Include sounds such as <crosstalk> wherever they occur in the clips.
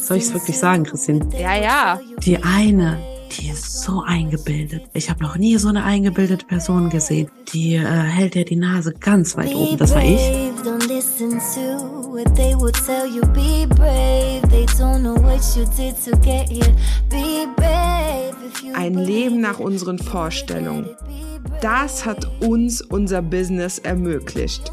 Soll ich es wirklich sagen, Christine? Ja, ja. Die eine, die ist so eingebildet. Ich habe noch nie so eine eingebildete Person gesehen. Die äh, hält ja die Nase ganz weit oben. Das war ich. Ein Leben nach unseren Vorstellungen. Das hat uns unser Business ermöglicht.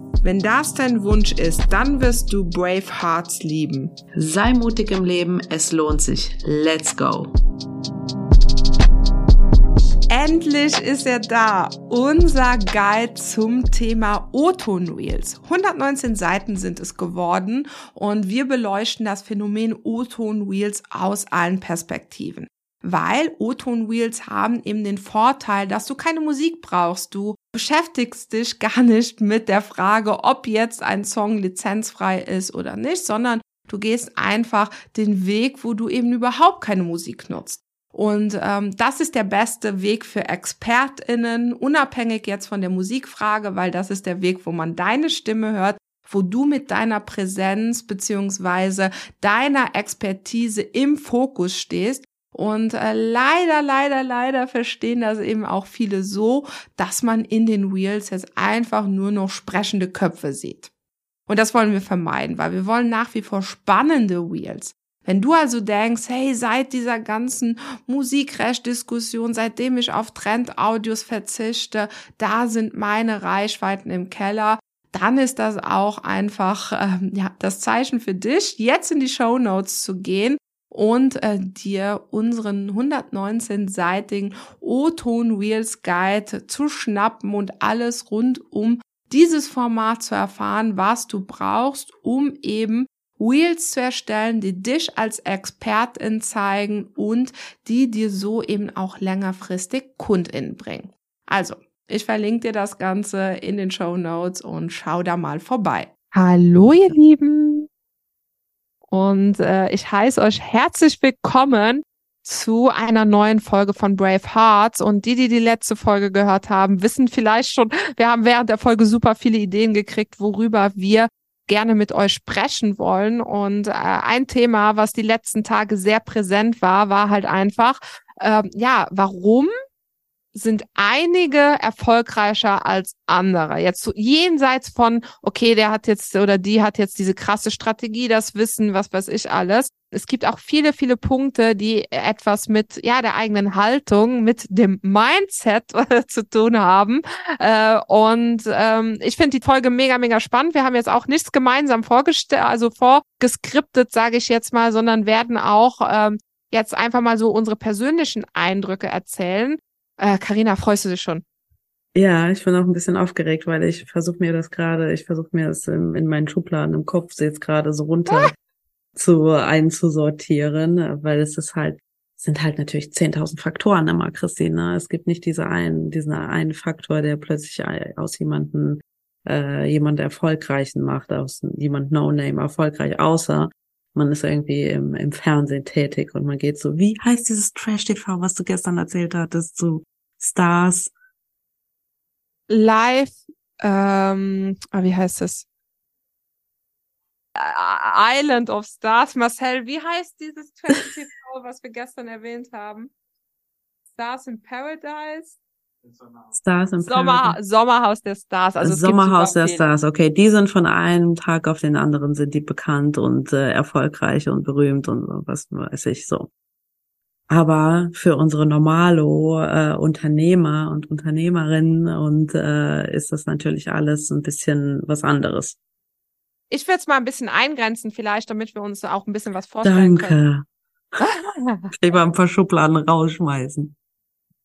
Wenn das dein Wunsch ist, dann wirst du Brave Hearts lieben. Sei mutig im Leben, es lohnt sich. Let's go! Endlich ist er da, unser Guide zum Thema O-Ton Reels. 119 Seiten sind es geworden und wir beleuchten das Phänomen O-Ton Reels aus allen Perspektiven. Weil O-Ton Reels haben eben den Vorteil, dass du keine Musik brauchst. Du beschäftigst dich gar nicht mit der Frage, ob jetzt ein Song lizenzfrei ist oder nicht, sondern du gehst einfach den Weg, wo du eben überhaupt keine Musik nutzt. Und ähm, das ist der beste Weg für ExpertInnen, unabhängig jetzt von der Musikfrage, weil das ist der Weg, wo man deine Stimme hört, wo du mit deiner Präsenz beziehungsweise deiner Expertise im Fokus stehst und äh, leider, leider, leider verstehen das eben auch viele so, dass man in den Wheels jetzt einfach nur noch sprechende Köpfe sieht. Und das wollen wir vermeiden, weil wir wollen nach wie vor spannende Wheels. Wenn du also denkst, hey, seit dieser ganzen Musikrecht-Diskussion, seitdem ich auf Trend-Audios verzichte, da sind meine Reichweiten im Keller, dann ist das auch einfach ähm, ja, das Zeichen für dich, jetzt in die Show Notes zu gehen und äh, dir unseren 119-seitigen O-Ton Reels Guide zu schnappen und alles rund um dieses Format zu erfahren, was du brauchst, um eben Reels zu erstellen, die dich als Expertin zeigen und die dir so eben auch längerfristig KundInnen bringen. Also, ich verlinke dir das Ganze in den Show Notes und schau da mal vorbei. Hallo, ihr Lieben! Und äh, ich heiße euch herzlich willkommen zu einer neuen Folge von Brave Hearts. Und die, die die letzte Folge gehört haben, wissen vielleicht schon, wir haben während der Folge super viele Ideen gekriegt, worüber wir gerne mit euch sprechen wollen. Und äh, ein Thema, was die letzten Tage sehr präsent war, war halt einfach, äh, ja, warum sind einige erfolgreicher als andere. Jetzt so jenseits von, okay, der hat jetzt oder die hat jetzt diese krasse Strategie, das Wissen, was weiß ich alles. Es gibt auch viele, viele Punkte, die etwas mit, ja, der eigenen Haltung, mit dem Mindset <laughs> zu tun haben. Äh, und ähm, ich finde die Folge mega, mega spannend. Wir haben jetzt auch nichts gemeinsam vorgestellt, also vorgeskriptet, sage ich jetzt mal, sondern werden auch ähm, jetzt einfach mal so unsere persönlichen Eindrücke erzählen. Karina, äh, freust du dich schon? Ja, ich bin auch ein bisschen aufgeregt, weil ich versuche mir das gerade, ich versuche mir das in, in, meinen Schubladen im Kopf jetzt gerade so runter ah! zu einzusortieren, weil es ist halt, sind halt natürlich 10.000 Faktoren immer, Christine. Es gibt nicht diese einen, diesen einen Faktor, der plötzlich aus jemanden, äh, jemand Erfolgreichen macht, aus jemand No-Name erfolgreich, außer man ist irgendwie im, im Fernsehen tätig und man geht so, wie heißt dieses Trash-TV, was du gestern erzählt hattest, so Stars. Live, ähm, ah, wie heißt das? Island of Stars. Marcel, wie heißt dieses TV, was wir gestern erwähnt haben? Stars in Paradise? Stars in Sommer, Paradise. Sommerhaus der Stars. Also Sommerhaus der Stars, okay. Die sind von einem Tag auf den anderen sind die bekannt und äh, erfolgreich und berühmt und was weiß ich so. Aber für unsere normalo äh, Unternehmer und Unternehmerinnen und äh, ist das natürlich alles ein bisschen was anderes. Ich würde es mal ein bisschen eingrenzen, vielleicht, damit wir uns auch ein bisschen was vorstellen Danke. können. Danke. <laughs> ich mal ein paar Schubladen rausschmeißen.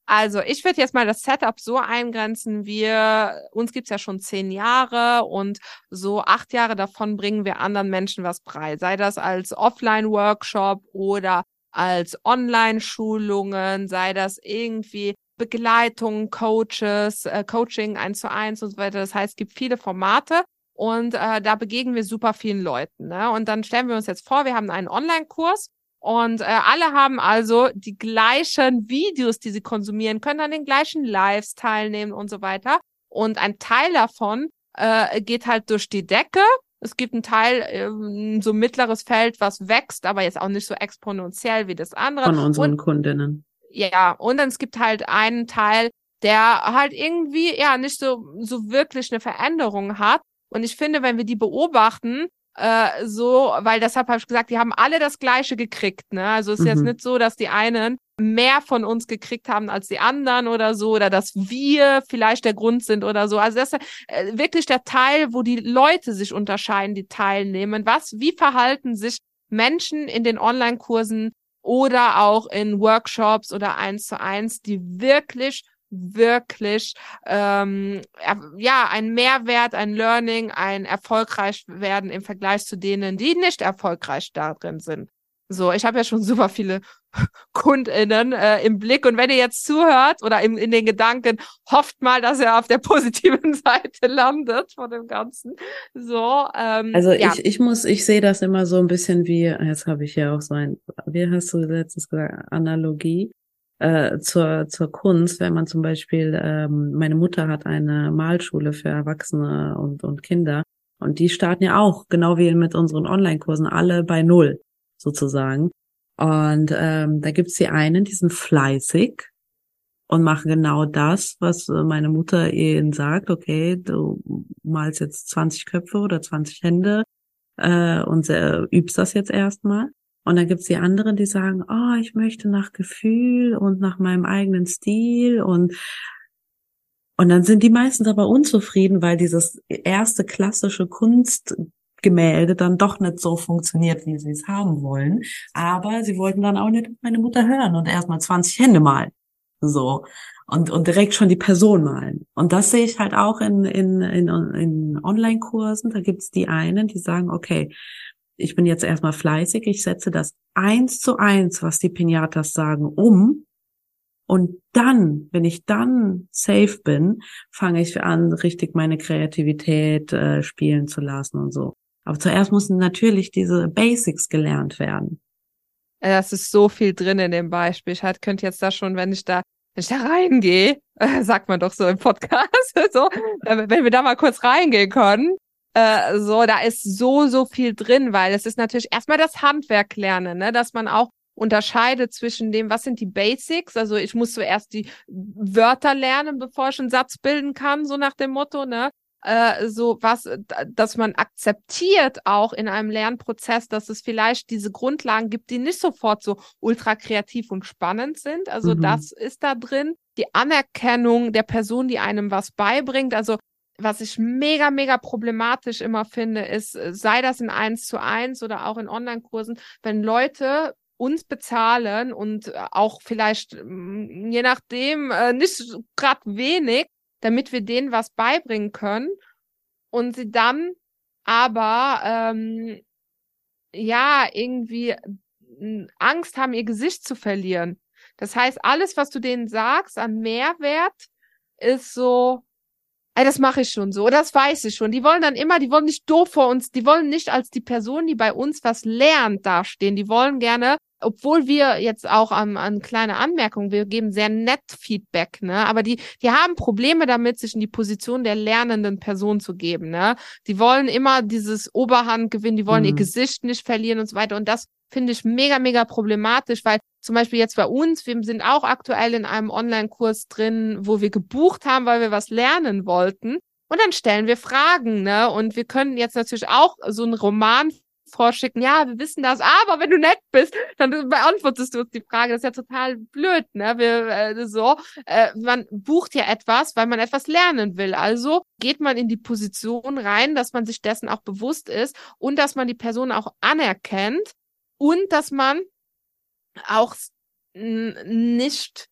Also ich würde jetzt mal das Setup so eingrenzen. Wir, uns gibt's ja schon zehn Jahre und so acht Jahre davon bringen wir anderen Menschen was brei. Sei das als Offline-Workshop oder als Online-Schulungen, sei das irgendwie Begleitung, Coaches, äh, Coaching eins zu eins und so weiter. Das heißt, es gibt viele Formate und äh, da begegnen wir super vielen Leuten. Ne? Und dann stellen wir uns jetzt vor, wir haben einen Online-Kurs und äh, alle haben also die gleichen Videos, die sie konsumieren, können an den gleichen Lives teilnehmen und so weiter. Und ein Teil davon äh, geht halt durch die Decke. Es gibt einen Teil, äh, so mittleres Feld, was wächst, aber jetzt auch nicht so exponentiell wie das andere. Von unseren und, Kundinnen. Ja, und dann es gibt halt einen Teil, der halt irgendwie ja nicht so so wirklich eine Veränderung hat. Und ich finde, wenn wir die beobachten, äh, so, weil deshalb habe ich gesagt, die haben alle das Gleiche gekriegt. Ne? Also es ist mhm. jetzt nicht so, dass die einen mehr von uns gekriegt haben als die anderen oder so, oder dass wir vielleicht der Grund sind oder so. Also das ist äh, wirklich der Teil, wo die Leute sich unterscheiden, die teilnehmen. Was, wie verhalten sich Menschen in den Online-Kursen oder auch in Workshops oder eins zu eins, die wirklich wirklich ähm, ja ein Mehrwert, ein Learning, ein erfolgreich werden im Vergleich zu denen, die nicht erfolgreich da drin sind. So, ich habe ja schon super viele <laughs> KundInnen äh, im Blick und wenn ihr jetzt zuhört oder im, in den Gedanken, hofft mal, dass ihr auf der <laughs> positiven Seite landet von dem Ganzen. So, ähm, also ja. ich, ich muss, ich sehe das immer so ein bisschen wie, jetzt habe ich ja auch so ein, wie hast du letztes gesagt, Analogie äh, zur, zur Kunst, wenn man zum Beispiel, ähm, meine Mutter hat eine Malschule für Erwachsene und, und Kinder und die starten ja auch, genau wie mit unseren Online-Kursen, alle bei Null sozusagen. Und ähm, da gibt's die einen, die sind fleißig und machen genau das, was meine Mutter ihnen sagt. Okay, du malst jetzt 20 Köpfe oder 20 Hände äh, und äh, übst das jetzt erstmal. Und dann gibt's die anderen, die sagen, oh, ich möchte nach Gefühl und nach meinem eigenen Stil und und dann sind die meistens aber unzufrieden, weil dieses erste klassische Kunstgemälde dann doch nicht so funktioniert, wie sie es haben wollen. Aber sie wollten dann auch nicht meine Mutter hören und erstmal 20 Hände malen. So. Und, und direkt schon die Person malen. Und das sehe ich halt auch in, in, in, in Online-Kursen. Da gibt's die einen, die sagen, okay, ich bin jetzt erstmal fleißig, ich setze das eins zu eins, was die Pinatas sagen, um. Und dann, wenn ich dann safe bin, fange ich an, richtig meine Kreativität äh, spielen zu lassen und so. Aber zuerst müssen natürlich diese Basics gelernt werden. Das ist so viel drin in dem Beispiel. Ich halt könnte jetzt da schon, wenn ich da, wenn ich da reingehe, äh, <laughs> sagt man doch so im Podcast, <laughs> so, äh, wenn wir da mal kurz reingehen können, äh, so, da ist so, so viel drin, weil es ist natürlich erstmal das Handwerk lernen, ne, dass man auch unterscheidet zwischen dem, was sind die Basics, also ich muss zuerst die Wörter lernen, bevor ich einen Satz bilden kann, so nach dem Motto, ne, äh, so was, dass man akzeptiert auch in einem Lernprozess, dass es vielleicht diese Grundlagen gibt, die nicht sofort so ultra kreativ und spannend sind. Also mhm. das ist da drin. Die Anerkennung der Person, die einem was beibringt. Also was ich mega, mega problematisch immer finde, ist, äh, sei das in eins zu eins oder auch in Online-Kursen, wenn Leute uns bezahlen und äh, auch vielleicht, mm, je nachdem, äh, nicht gerade wenig, damit wir denen was beibringen können und sie dann aber ähm, ja irgendwie Angst haben, ihr Gesicht zu verlieren. Das heißt, alles, was du denen sagst an Mehrwert, ist so, ey, das mache ich schon so, oder das weiß ich schon. Die wollen dann immer, die wollen nicht doof vor uns, die wollen nicht als die Person, die bei uns was lernt, dastehen. Die wollen gerne, obwohl wir jetzt auch an, an kleine Anmerkungen, wir geben sehr nett Feedback, ne? Aber die, die haben Probleme damit, sich in die Position der lernenden Person zu geben, ne? Die wollen immer dieses Oberhand gewinnen, die wollen mhm. ihr Gesicht nicht verlieren und so weiter. Und das finde ich mega, mega problematisch, weil zum Beispiel jetzt bei uns, wir sind auch aktuell in einem Online-Kurs drin, wo wir gebucht haben, weil wir was lernen wollten. Und dann stellen wir Fragen, ne? Und wir können jetzt natürlich auch so einen Roman vorschicken, ja, wir wissen das, aber wenn du nett bist, dann beantwortest du uns die Frage. Das ist ja total blöd, ne? Wir, äh, so, äh, man bucht ja etwas, weil man etwas lernen will. Also geht man in die Position rein, dass man sich dessen auch bewusst ist und dass man die Person auch anerkennt und dass man auch nicht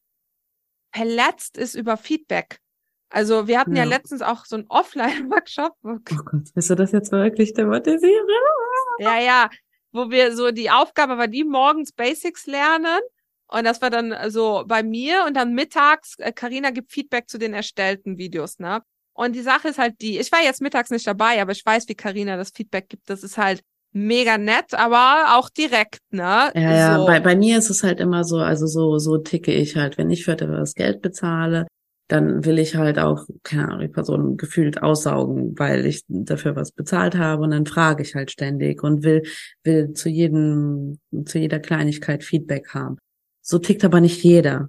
verletzt ist über Feedback. Also wir hatten ja, ja letztens auch so einen Offline-Workshop. Oh Gott, willst du das jetzt wirklich thematisieren? Ja, ja, wo wir so die Aufgabe war, die morgens Basics lernen. Und das war dann so bei mir und dann mittags, Karina äh, gibt Feedback zu den erstellten Videos, ne? Und die Sache ist halt die, ich war jetzt mittags nicht dabei, aber ich weiß, wie Karina das Feedback gibt. Das ist halt mega nett, aber auch direkt, ne? Ja, ja, so. bei, bei mir ist es halt immer so, also so, so ticke ich halt. Wenn ich für etwas Geld bezahle, dann will ich halt auch, keine Ahnung, die Person gefühlt aussaugen, weil ich dafür was bezahlt habe und dann frage ich halt ständig und will, will zu jedem, zu jeder Kleinigkeit Feedback haben. So tickt aber nicht jeder.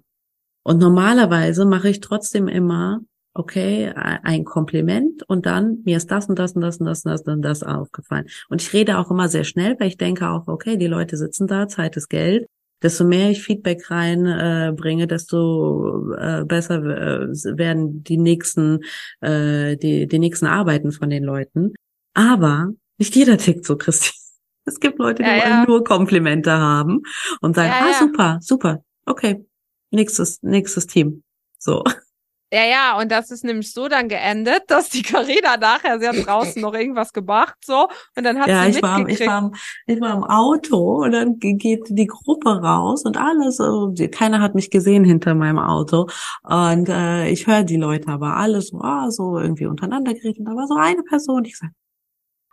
Und normalerweise mache ich trotzdem immer okay, ein Kompliment und dann, mir ist das und das und das und das und das und das aufgefallen. Und ich rede auch immer sehr schnell, weil ich denke auch, okay, die Leute sitzen da, Zeit ist Geld. Desto mehr ich Feedback reinbringe, äh, desto äh, besser äh, werden die nächsten, äh, die, die nächsten Arbeiten von den Leuten. Aber nicht jeder tickt so, Christine. <laughs> Es gibt Leute, die ja, ja. nur Komplimente haben und sagen, ja, ah, super, super, okay, nächstes, nächstes Team. So. Ja, ja, und das ist nämlich so dann geendet, <laughs> dass die Carina nachher, sie hat draußen noch irgendwas gemacht, so, und dann hat ja, sie ich war, ich war, ich war im Auto und dann geht die Gruppe raus und alles, keiner hat mich gesehen hinter meinem Auto und äh, ich höre die Leute aber alles so, ah, so irgendwie untereinander geredet und da war so eine Person, die gesagt,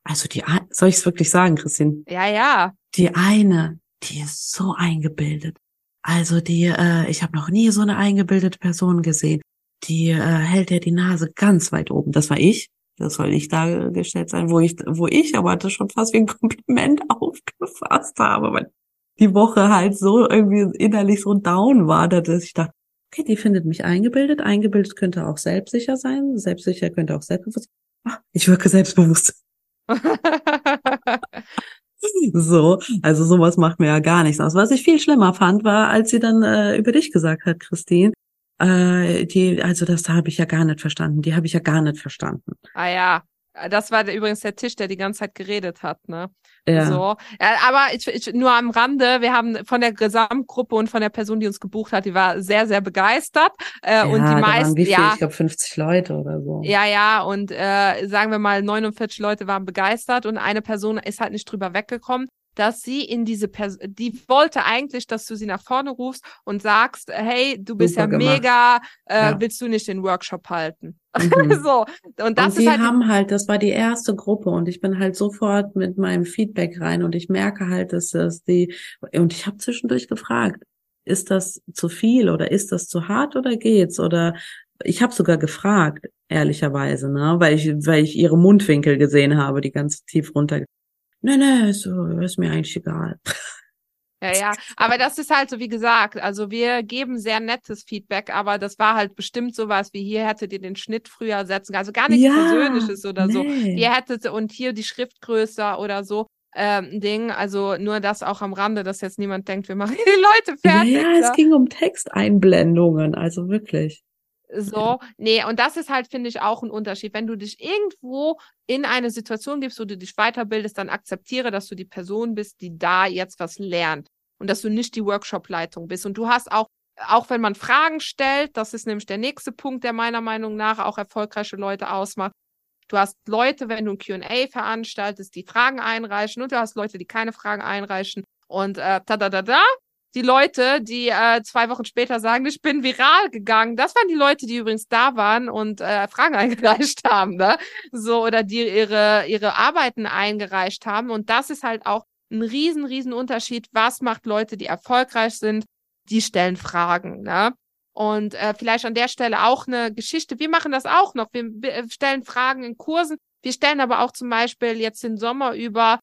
also die, soll ich es wirklich sagen, Christine? Ja, ja. Die eine, die ist so eingebildet. Also die, äh, ich habe noch nie so eine eingebildete Person gesehen die äh, hält ja die Nase ganz weit oben. Das war ich. Das soll nicht dargestellt sein, wo ich, wo ich aber das schon fast wie ein <laughs> Kompliment aufgefasst habe, weil die Woche halt so irgendwie innerlich so down war, dass ich dachte, okay, die findet mich eingebildet. Eingebildet könnte auch selbstsicher sein. Selbstsicher könnte auch selbstbewusst. Ach, ich wirke selbstbewusst. <laughs> so, also sowas macht mir ja gar nichts aus. Was ich viel schlimmer fand, war, als sie dann äh, über dich gesagt hat, Christine, äh, die, also das habe ich ja gar nicht verstanden. Die habe ich ja gar nicht verstanden. Ah ja, das war übrigens der Tisch, der die ganze Zeit geredet hat, ne? Ja. So. Ja, aber ich, ich, nur am Rande, wir haben von der Gesamtgruppe und von der Person, die uns gebucht hat, die war sehr, sehr begeistert. Äh, ja, und die meisten, ja. Ich glaube 50 Leute oder so. Ja, ja, und äh, sagen wir mal, 49 Leute waren begeistert und eine Person ist halt nicht drüber weggekommen dass sie in diese Person, die wollte eigentlich, dass du sie nach vorne rufst und sagst, hey, du bist Super ja gemacht. mega, äh, ja. willst du nicht den Workshop halten? Mhm. <laughs> so. Und das und ist halt. haben halt, das war die erste Gruppe und ich bin halt sofort mit meinem Feedback rein und ich merke halt, dass das die, und ich habe zwischendurch gefragt, ist das zu viel oder ist das zu hart oder geht's? Oder ich habe sogar gefragt, ehrlicherweise, ne, weil ich, weil ich ihre Mundwinkel gesehen habe, die ganz tief runter nee, nee, so, ist mir eigentlich egal. Ja, ja, aber das ist halt so, wie gesagt, also wir geben sehr nettes Feedback, aber das war halt bestimmt sowas wie hier hättet ihr den Schnitt früher setzen, also gar nichts ja, Persönliches oder nee. so. Ihr hättet und hier die Schrift größer oder so. Ähm, Ding, also nur das auch am Rande, dass jetzt niemand denkt, wir machen die Leute fertig. Ja, ja es ging um Texteinblendungen, also wirklich. So, nee, und das ist halt, finde ich, auch ein Unterschied. Wenn du dich irgendwo in eine Situation gibst, wo du dich weiterbildest, dann akzeptiere, dass du die Person bist, die da jetzt was lernt und dass du nicht die Workshop-Leitung bist. Und du hast auch, auch wenn man Fragen stellt, das ist nämlich der nächste Punkt, der meiner Meinung nach auch erfolgreiche Leute ausmacht. Du hast Leute, wenn du ein Q&A veranstaltest, die Fragen einreichen und du hast Leute, die keine Fragen einreichen und äh, da da da da die Leute, die äh, zwei Wochen später sagen, ich bin viral gegangen. Das waren die Leute, die übrigens da waren und äh, Fragen <laughs> eingereicht haben, ne? So, oder die ihre, ihre Arbeiten eingereicht haben. Und das ist halt auch ein riesen, riesen Unterschied. Was macht Leute, die erfolgreich sind? Die stellen Fragen, ne? Und äh, vielleicht an der Stelle auch eine Geschichte. Wir machen das auch noch. Wir, wir stellen Fragen in Kursen. Wir stellen aber auch zum Beispiel jetzt den Sommer über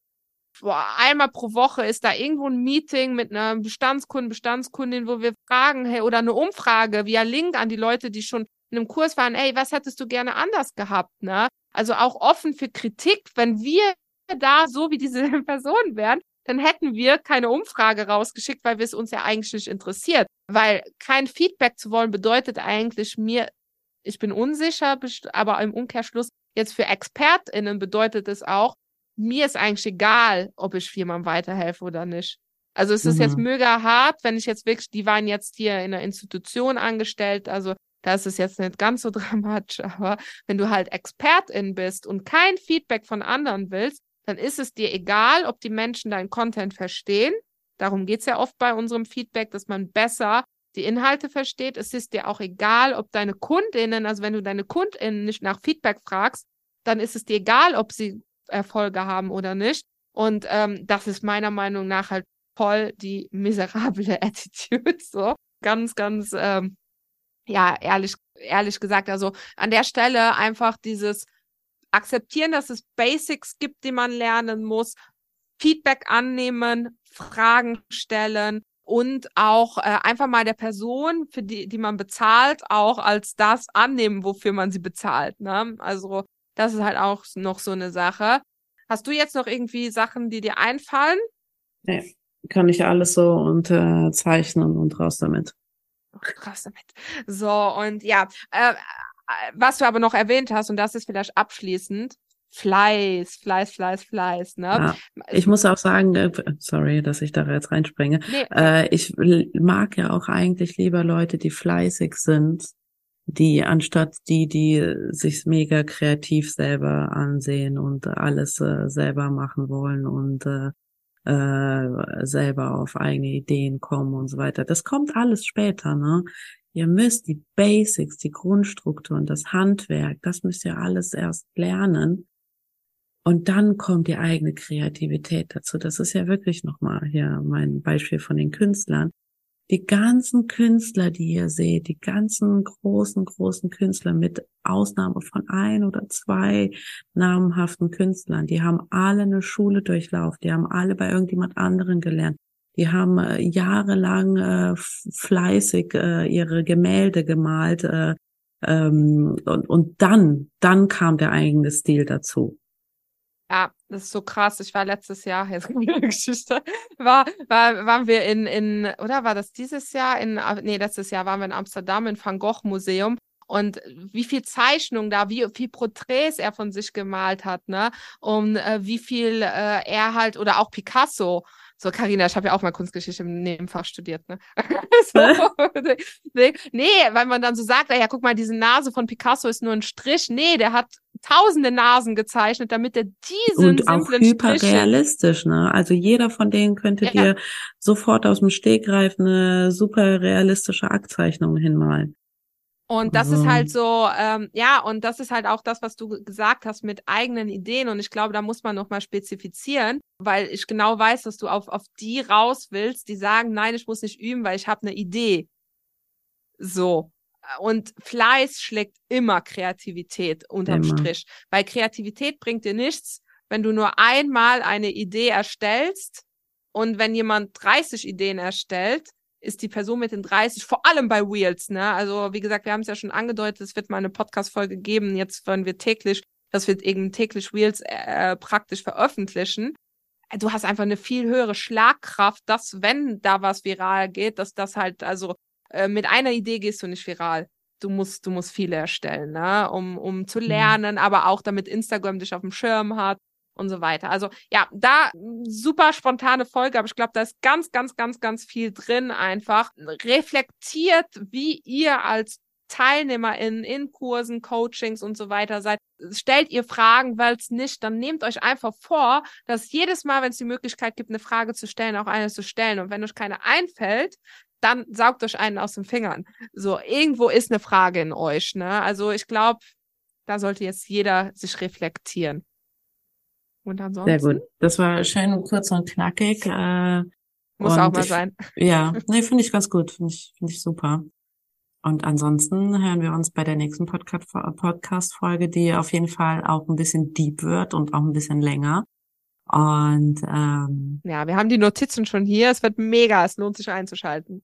boah, einmal pro Woche ist da irgendwo ein Meeting mit einer Bestandskunden, Bestandskundin, wo wir fragen, hey, oder eine Umfrage via Link an die Leute, die schon in einem Kurs waren, hey, was hättest du gerne anders gehabt, ne? Also auch offen für Kritik, wenn wir da so wie diese <laughs> Personen wären, dann hätten wir keine Umfrage rausgeschickt, weil wir es uns ja eigentlich nicht interessiert. Weil kein Feedback zu wollen bedeutet eigentlich mir, ich bin unsicher, aber im Umkehrschluss jetzt für ExpertInnen bedeutet es auch, mir ist eigentlich egal, ob ich jemandem weiterhelfe oder nicht. Also es ist mhm. jetzt mega hart, wenn ich jetzt wirklich, die waren jetzt hier in einer Institution angestellt, also da ist es jetzt nicht ganz so <laughs> dramatisch, aber wenn du halt Expertin bist und kein Feedback von anderen willst, dann ist es dir egal, ob die Menschen deinen Content verstehen. Darum geht's ja oft bei unserem Feedback, dass man besser die Inhalte versteht. Es ist dir auch egal, ob deine Kundinnen, also wenn du deine Kundinnen nicht nach Feedback fragst, dann ist es dir egal, ob sie Erfolge haben oder nicht. Und ähm, das ist meiner Meinung nach halt voll die miserable <laughs> Attitude. So ganz, ganz, ähm, ja, ehrlich, ehrlich gesagt. Also an der Stelle einfach dieses akzeptieren, dass es Basics gibt, die man lernen muss, Feedback annehmen, Fragen stellen und auch äh, einfach mal der Person, für die, die man bezahlt, auch als das annehmen, wofür man sie bezahlt. Ne? Also das ist halt auch noch so eine Sache. Hast du jetzt noch irgendwie Sachen, die dir einfallen? Nee, kann ich alles so unterzeichnen und raus damit. Raus damit. So, und ja, äh, was du aber noch erwähnt hast, und das ist vielleicht abschließend, Fleiß, Fleiß, Fleiß, Fleiß. Ne? Ja, ich muss auch sagen, äh, sorry, dass ich da jetzt reinspringe. Nee. Äh, ich mag ja auch eigentlich lieber Leute, die fleißig sind, die anstatt die, die sich mega kreativ selber ansehen und alles äh, selber machen wollen und äh, äh, selber auf eigene Ideen kommen und so weiter. Das kommt alles später, ne? Ihr müsst die Basics, die Grundstrukturen, das Handwerk, das müsst ihr alles erst lernen. Und dann kommt die eigene Kreativität dazu. Das ist ja wirklich nochmal hier mein Beispiel von den Künstlern. Die ganzen Künstler, die ihr seht, die ganzen großen, großen Künstler mit Ausnahme von ein oder zwei namhaften Künstlern, die haben alle eine Schule durchlaufen, die haben alle bei irgendjemand anderen gelernt. Die haben äh, jahrelang äh, fleißig äh, ihre Gemälde gemalt äh, ähm, und, und dann, dann kam der eigene Stil dazu. Ja, das ist so krass. Ich war letztes Jahr, jetzt kommt eine <laughs> Geschichte, war, war, waren wir in, in, oder war das dieses Jahr? In, nee, letztes Jahr waren wir in Amsterdam im Van Gogh Museum und wie viel Zeichnung da, wie viel Porträts er von sich gemalt hat, ne? Und äh, wie viel äh, er halt, oder auch Picasso, so, Karina, ich habe ja auch mal Kunstgeschichte im Nebenfach studiert, ne? <laughs> so, <laughs> nee, nee, weil man dann so sagt, ja, guck mal, diese Nase von Picasso ist nur ein Strich. Nee, der hat tausende Nasen gezeichnet, damit er diesen Und auch hyperrealistisch, ne? Also jeder von denen könnte ja. dir sofort aus dem Stegreif eine super realistische Aktzeichnung hinmalen. Und das ist halt so, ähm, ja, und das ist halt auch das, was du gesagt hast mit eigenen Ideen. Und ich glaube, da muss man nochmal spezifizieren, weil ich genau weiß, dass du auf, auf die raus willst, die sagen, nein, ich muss nicht üben, weil ich habe eine Idee. So. Und Fleiß schlägt immer Kreativität unterm immer. Strich. Weil Kreativität bringt dir nichts, wenn du nur einmal eine Idee erstellst und wenn jemand 30 Ideen erstellt, ist die Person mit den 30, vor allem bei Wheels, ne? Also, wie gesagt, wir haben es ja schon angedeutet, es wird mal eine Podcast-Folge geben, jetzt wollen wir täglich, das wird eben täglich Wheels äh, praktisch veröffentlichen. Du hast einfach eine viel höhere Schlagkraft, dass, wenn da was viral geht, dass das halt, also äh, mit einer Idee gehst du nicht viral. Du musst, du musst viele erstellen, ne? um, um zu mhm. lernen, mhm. aber auch damit Instagram dich auf dem Schirm hat und so weiter. Also ja, da super spontane Folge, aber ich glaube, da ist ganz, ganz, ganz, ganz viel drin einfach. Reflektiert, wie ihr als TeilnehmerInnen in Kursen, Coachings und so weiter seid. Stellt ihr Fragen, weil es nicht, dann nehmt euch einfach vor, dass jedes Mal, wenn es die Möglichkeit gibt, eine Frage zu stellen, auch eine zu stellen. Und wenn euch keine einfällt, dann saugt euch einen aus den Fingern. So, irgendwo ist eine Frage in euch. Ne? Also ich glaube, da sollte jetzt jeder sich reflektieren. Und ansonsten. Sehr gut. Das war schön kurz und knackig. Äh, Muss und auch mal ich, sein. Ja, <laughs> nee, finde ich ganz gut. Finde ich, finde ich super. Und ansonsten hören wir uns bei der nächsten Podcast-Folge, die auf jeden Fall auch ein bisschen deep wird und auch ein bisschen länger. Und ähm, ja, wir haben die Notizen schon hier. Es wird mega. Es lohnt sich einzuschalten.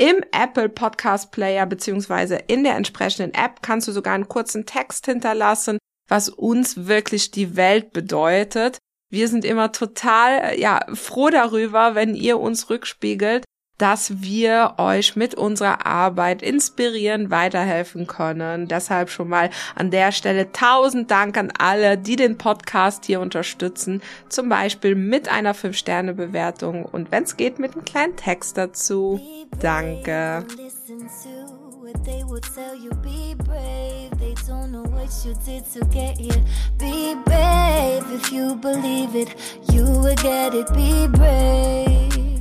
Im Apple Podcast Player beziehungsweise in der entsprechenden App kannst du sogar einen kurzen Text hinterlassen, was uns wirklich die Welt bedeutet. Wir sind immer total ja froh darüber, wenn ihr uns rückspiegelt, dass wir euch mit unserer Arbeit inspirieren, weiterhelfen können. Deshalb schon mal an der Stelle tausend Dank an alle, die den Podcast hier unterstützen. Zum Beispiel mit einer 5-Sterne-Bewertung und wenn es geht, mit einem kleinen Text dazu. Danke. they will tell you be brave. They don't know what you did to get here. Be brave if you believe it, you will get it. Be brave.